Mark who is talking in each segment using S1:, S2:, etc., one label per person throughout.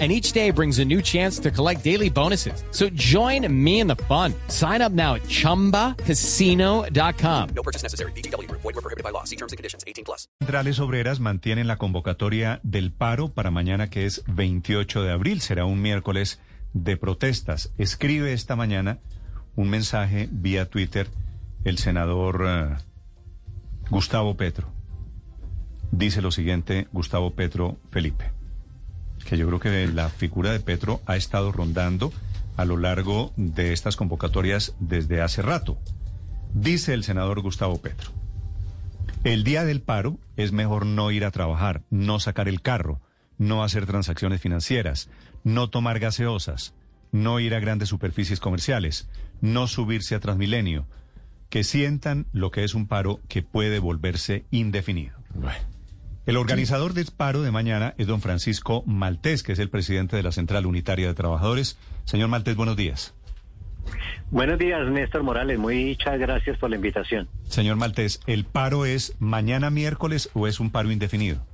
S1: And each day brings a new chance to collect daily bonuses. So join me in the fun. Sign up now at chumbacasino.com.
S2: No purchase necessary. BGW. Void were prohibited by law. See terms and conditions. 18 plus.
S3: Centrales Obreras mantienen la convocatoria del paro para mañana que es 28 de abril. Será un miércoles de protestas. Escribe esta mañana un mensaje vía Twitter el senador eh, Gustavo Petro. Dice lo siguiente Gustavo Petro Felipe, que yo creo que la figura de Petro ha estado rondando a lo largo de estas convocatorias desde hace rato. Dice el senador Gustavo Petro. El día del paro es mejor no ir a trabajar, no sacar el carro, no hacer transacciones financieras, no tomar gaseosas, no ir a grandes superficies comerciales, no subirse a Transmilenio, que sientan lo que es un paro que puede volverse indefinido. El organizador del paro de mañana es don Francisco Maltés, que es el presidente de la Central Unitaria de Trabajadores. Señor Maltés, buenos días.
S4: Buenos días, Néstor Morales. Muchas gracias por la invitación.
S3: Señor Maltés, ¿el paro es mañana miércoles o es un paro indefinido?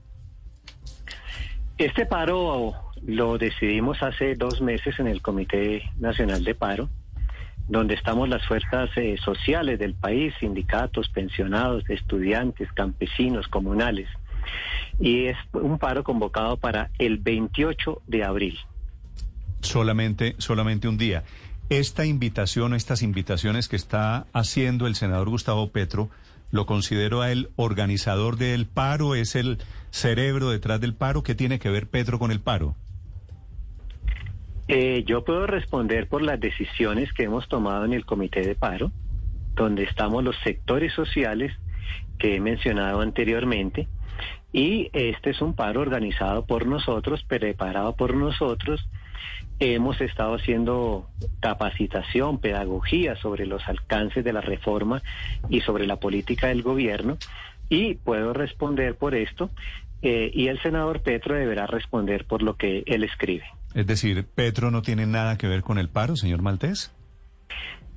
S4: Este paro lo decidimos hace dos meses en el Comité Nacional de Paro, donde estamos las fuerzas eh, sociales del país, sindicatos, pensionados, estudiantes, campesinos, comunales. Y es un paro convocado para el 28 de abril.
S3: Solamente, solamente un día. Esta invitación, estas invitaciones que está haciendo el senador Gustavo Petro, ¿lo considero a él organizador del paro? ¿Es el cerebro detrás del paro? ¿Qué tiene que ver Petro con el paro?
S4: Eh, yo puedo responder por las decisiones que hemos tomado en el comité de paro, donde estamos los sectores sociales que he mencionado anteriormente, y este es un paro organizado por nosotros, preparado por nosotros, Hemos estado haciendo capacitación, pedagogía sobre los alcances de la reforma y sobre la política del gobierno y puedo responder por esto eh, y el senador Petro deberá responder por lo que él escribe.
S3: Es decir, ¿Petro no tiene nada que ver con el paro, señor Maltés?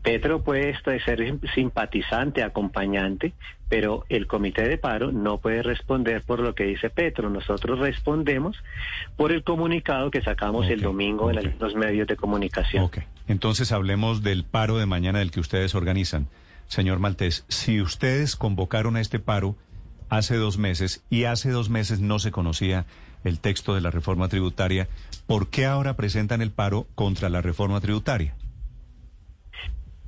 S4: Petro puede ser simpatizante, acompañante, pero el comité de paro no puede responder por lo que dice Petro. Nosotros respondemos por el comunicado que sacamos el domingo en los medios de comunicación.
S3: Entonces hablemos del paro de mañana del que ustedes organizan. Señor Maltés, si ustedes convocaron a este paro hace dos meses y hace dos meses no se conocía el texto de la reforma tributaria, ¿por qué ahora presentan el paro contra la reforma tributaria?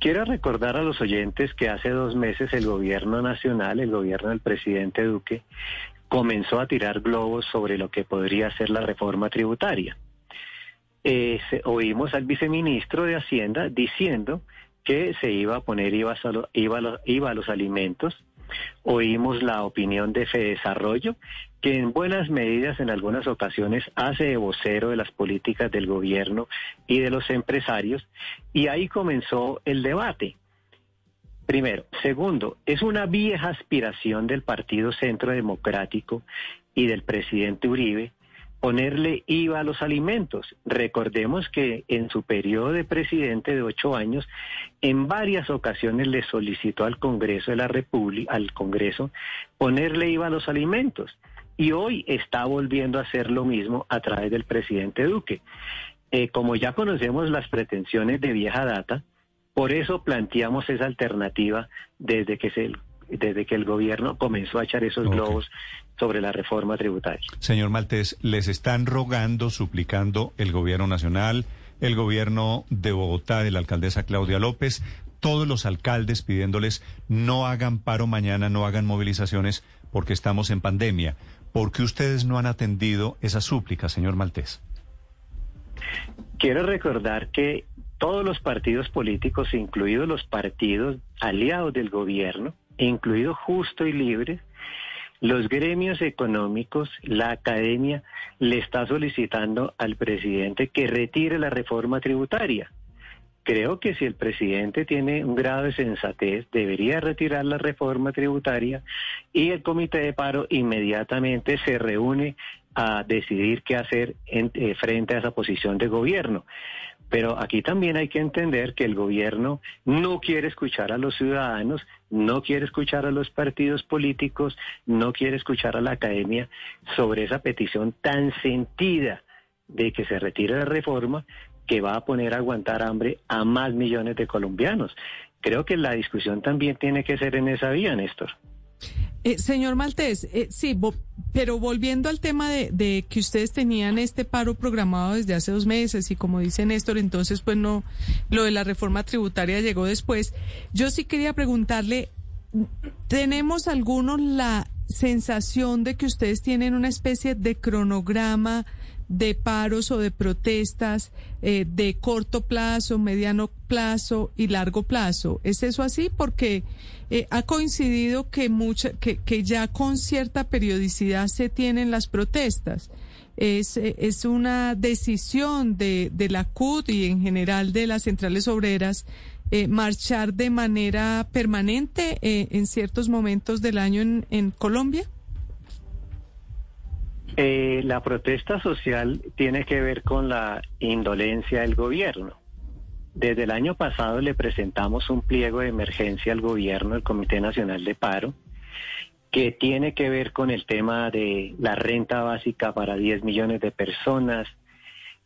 S4: Quiero recordar a los oyentes que hace dos meses el gobierno nacional, el gobierno del presidente Duque, comenzó a tirar globos sobre lo que podría ser la reforma tributaria. Eh, oímos al viceministro de Hacienda diciendo que se iba a poner IVA, IVA a los alimentos, Oímos la opinión de Desarrollo, que en buenas medidas en algunas ocasiones hace de vocero de las políticas del gobierno y de los empresarios, y ahí comenzó el debate. Primero. Segundo, es una vieja aspiración del Partido Centro Democrático y del presidente Uribe ponerle IVA a los alimentos. Recordemos que en su periodo de presidente de ocho años, en varias ocasiones le solicitó al Congreso de la República, al Congreso, ponerle IVA a los alimentos. Y hoy está volviendo a hacer lo mismo a través del presidente Duque. Eh, como ya conocemos las pretensiones de vieja data, por eso planteamos esa alternativa desde que se desde que el gobierno comenzó a echar esos globos sobre la reforma tributaria.
S3: Señor Maltés, les están rogando, suplicando el gobierno nacional, el gobierno de Bogotá, de la alcaldesa Claudia López, todos los alcaldes pidiéndoles no hagan paro mañana, no hagan movilizaciones porque estamos en pandemia. ¿Por qué ustedes no han atendido esa súplica, señor Maltés?
S4: Quiero recordar que todos los partidos políticos, incluidos los partidos aliados del gobierno, incluido Justo y Libre, los gremios económicos, la academia, le está solicitando al presidente que retire la reforma tributaria. creo que si el presidente tiene un grado de sensatez, debería retirar la reforma tributaria y el comité de paro inmediatamente se reúne a decidir qué hacer eh, frente a esa posición de gobierno. Pero aquí también hay que entender que el gobierno no quiere escuchar a los ciudadanos, no quiere escuchar a los partidos políticos, no quiere escuchar a la academia sobre esa petición tan sentida de que se retire la reforma que va a poner a aguantar hambre a más millones de colombianos. Creo que la discusión también tiene que ser en esa vía, Néstor.
S5: Eh, señor Maltés, eh, sí, pero volviendo al tema de, de, que ustedes tenían este paro programado desde hace dos meses y como dice Néstor, entonces pues no, lo de la reforma tributaria llegó después. Yo sí quería preguntarle, ¿tenemos algunos la sensación de que ustedes tienen una especie de cronograma de paros o de protestas eh, de corto plazo, mediano plazo y largo plazo. ¿Es eso así? Porque eh, ha coincidido que, mucha, que, que ya con cierta periodicidad se tienen las protestas. Es, eh, es una decisión de, de la CUT y en general de las centrales obreras marchar de manera permanente en ciertos momentos del año en, en Colombia.
S4: Eh, la protesta social tiene que ver con la indolencia del gobierno. Desde el año pasado le presentamos un pliego de emergencia al gobierno, el Comité Nacional de Paro, que tiene que ver con el tema de la renta básica para 10 millones de personas,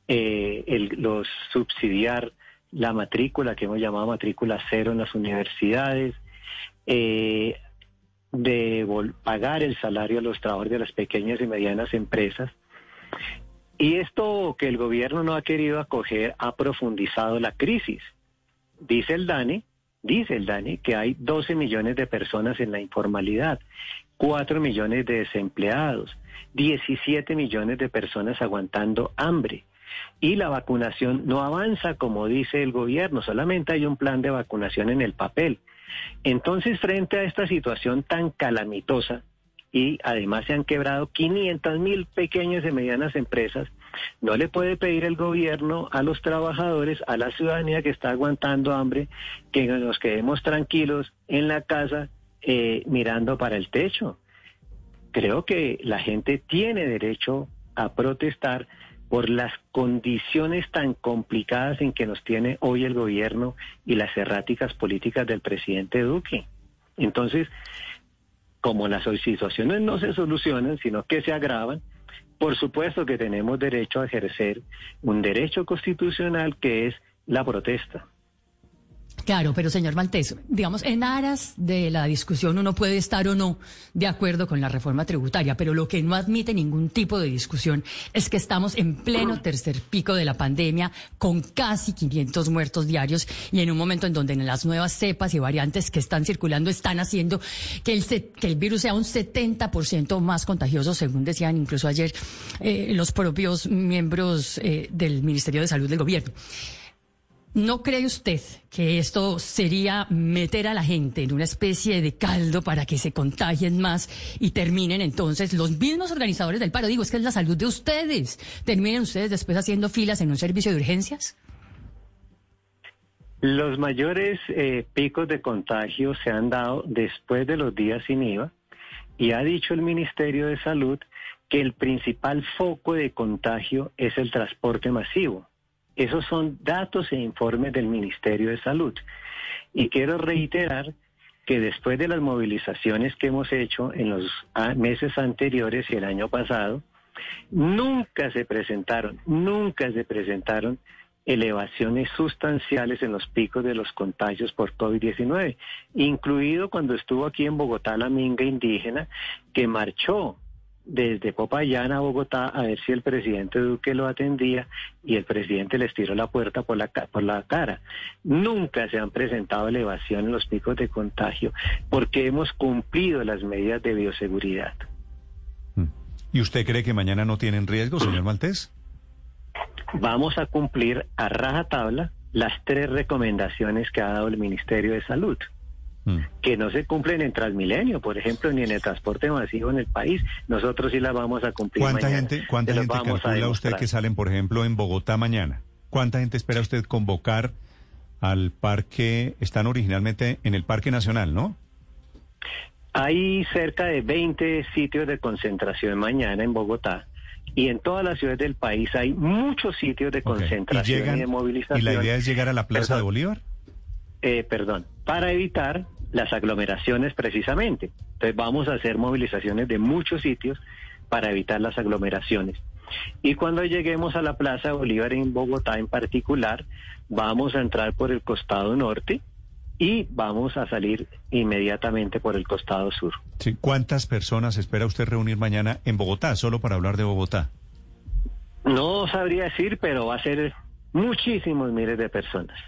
S4: eh, el, los subsidiar la matrícula que hemos llamado matrícula cero en las universidades, eh, pagar el salario a los trabajadores de las pequeñas y medianas empresas. Y esto que el gobierno no ha querido acoger ha profundizado la crisis. Dice el DANE, dice el DANE que hay 12 millones de personas en la informalidad, 4 millones de desempleados, 17 millones de personas aguantando hambre. Y la vacunación no avanza como dice el gobierno, solamente hay un plan de vacunación en el papel. Entonces, frente a esta situación tan calamitosa, y además se han quebrado 500 mil pequeñas y medianas empresas, no le puede pedir el gobierno a los trabajadores, a la ciudadanía que está aguantando hambre, que nos quedemos tranquilos en la casa eh, mirando para el techo. Creo que la gente tiene derecho a protestar por las condiciones tan complicadas en que nos tiene hoy el gobierno y las erráticas políticas del presidente Duque. Entonces, como las situaciones no se solucionan, sino que se agravan, por supuesto que tenemos derecho a ejercer un derecho constitucional que es la protesta.
S6: Claro, pero señor Maltés, digamos, en aras de la discusión uno puede estar o no de acuerdo con la reforma tributaria, pero lo que no admite ningún tipo de discusión es que estamos en pleno tercer pico de la pandemia con casi 500 muertos diarios y en un momento en donde las nuevas cepas y variantes que están circulando están haciendo que el, que el virus sea un 70% más contagioso, según decían incluso ayer eh, los propios miembros eh, del Ministerio de Salud del Gobierno. ¿No cree usted que esto sería meter a la gente en una especie de caldo para que se contagien más y terminen entonces los mismos organizadores del paro? Digo, es que es la salud de ustedes. ¿Terminen ustedes después haciendo filas en un servicio de urgencias?
S4: Los mayores eh, picos de contagio se han dado después de los días sin IVA y ha dicho el Ministerio de Salud que el principal foco de contagio es el transporte masivo. Esos son datos e informes del Ministerio de Salud. Y quiero reiterar que después de las movilizaciones que hemos hecho en los meses anteriores y el año pasado, nunca se presentaron, nunca se presentaron elevaciones sustanciales en los picos de los contagios por COVID-19, incluido cuando estuvo aquí en Bogotá la minga indígena que marchó desde Popayán a Bogotá a ver si el presidente Duque lo atendía y el presidente les tiró la puerta por la, por la cara. Nunca se han presentado elevación en los picos de contagio porque hemos cumplido las medidas de bioseguridad.
S3: ¿Y usted cree que mañana no tienen riesgo, señor Maltés?
S4: Vamos a cumplir a rajatabla las tres recomendaciones que ha dado el Ministerio de Salud. Mm. que no se cumplen en Transmilenio, por ejemplo, ni en el transporte masivo en el país. Nosotros sí las vamos a cumplir.
S3: ¿Cuánta gente, cuánta gente calcula usted que salen, por ejemplo, en Bogotá mañana? ¿Cuánta gente espera usted convocar al parque, están originalmente en el Parque Nacional, ¿no?
S4: Hay cerca de 20 sitios de concentración mañana en Bogotá. Y en todas las ciudades del país hay muchos sitios de concentración y,
S3: llegan-
S4: de movilización.
S3: ¿Y la idea es llegar a la Plaza de Bolívar?
S4: Eh, perdón, para evitar las aglomeraciones precisamente. Entonces vamos a hacer movilizaciones de muchos sitios para evitar las aglomeraciones. Y cuando lleguemos a la Plaza Bolívar en Bogotá en particular, vamos a entrar por el costado norte y vamos a salir inmediatamente por el costado sur.
S3: Sí. ¿Cuántas personas espera usted reunir mañana en Bogotá, solo para hablar de Bogotá?
S4: No sabría decir, pero va a ser muchísimos miles de personas.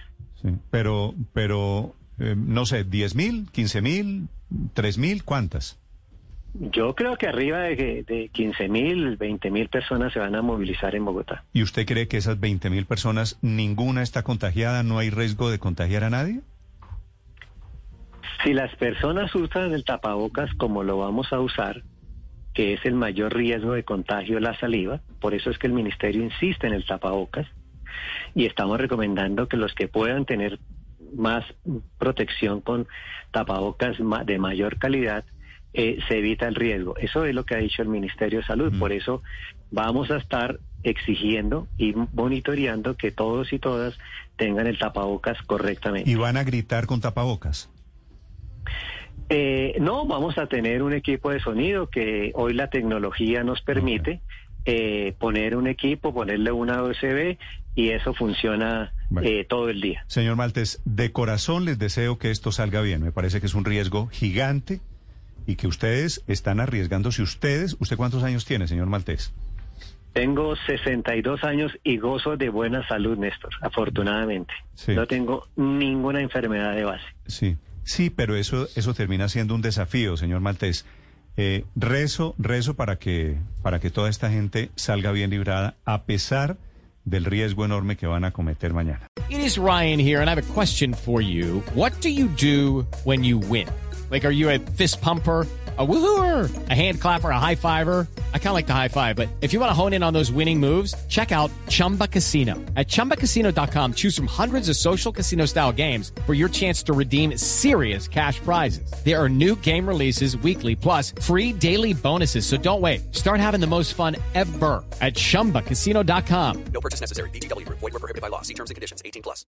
S3: Sí. Pero, pero, eh, no sé, ¿10 mil, 15 mil, 3 mil? ¿Cuántas?
S4: Yo creo que arriba de, de 15 mil, 20 mil personas se van a movilizar en Bogotá.
S3: ¿Y usted cree que esas 20 mil personas, ninguna está contagiada, no hay riesgo de contagiar a nadie?
S4: Si las personas usan el tapabocas como lo vamos a usar, que es el mayor riesgo de contagio la saliva, por eso es que el ministerio insiste en el tapabocas y estamos recomendando que los que puedan tener más protección con tapabocas de mayor calidad, eh, se evita el riesgo. Eso es lo que ha dicho el Ministerio de Salud.
S3: Mm.
S4: Por eso vamos a estar exigiendo y monitoreando que todos y todas tengan el tapabocas correctamente.
S3: ¿Y van a gritar con tapabocas?
S4: Eh, no, vamos a tener un equipo de sonido que hoy la tecnología nos permite eh, poner un equipo, ponerle una USB y eso funciona
S3: Bueno.
S4: eh, todo el día.
S3: Señor Maltés, de corazón les deseo que esto salga bien. Me parece que es un riesgo gigante y que ustedes están arriesgándose. Ustedes, ¿usted cuántos años tiene, señor Maltés?
S4: Tengo 62 años y gozo de buena salud, Néstor, afortunadamente.
S3: Sí.
S4: No tengo ninguna enfermedad de base.
S3: Sí, sí, pero eso, eso termina siendo un desafío, señor Maltés. Eh, rezo, rezo para que, para que toda esta gente salga bien librada, a pesar del riesgo enorme que van a cometer mañana.
S1: It is Ryan here, and I have a question for you. What do you do when you win? Like, are you a fist pumper? A woohooer, a hand clapper, a high fiver. I kind of like the high five, but if you want to hone in on those winning moves, check out Chumba Casino. At chumbacasino.com, choose from hundreds of social casino style games for your chance to redeem serious cash prizes. There are new game releases weekly, plus free daily bonuses. So don't wait. Start having the most fun ever at chumbacasino.com.
S2: No purchase necessary. Group. Void were prohibited by law. See terms and conditions. 18 plus.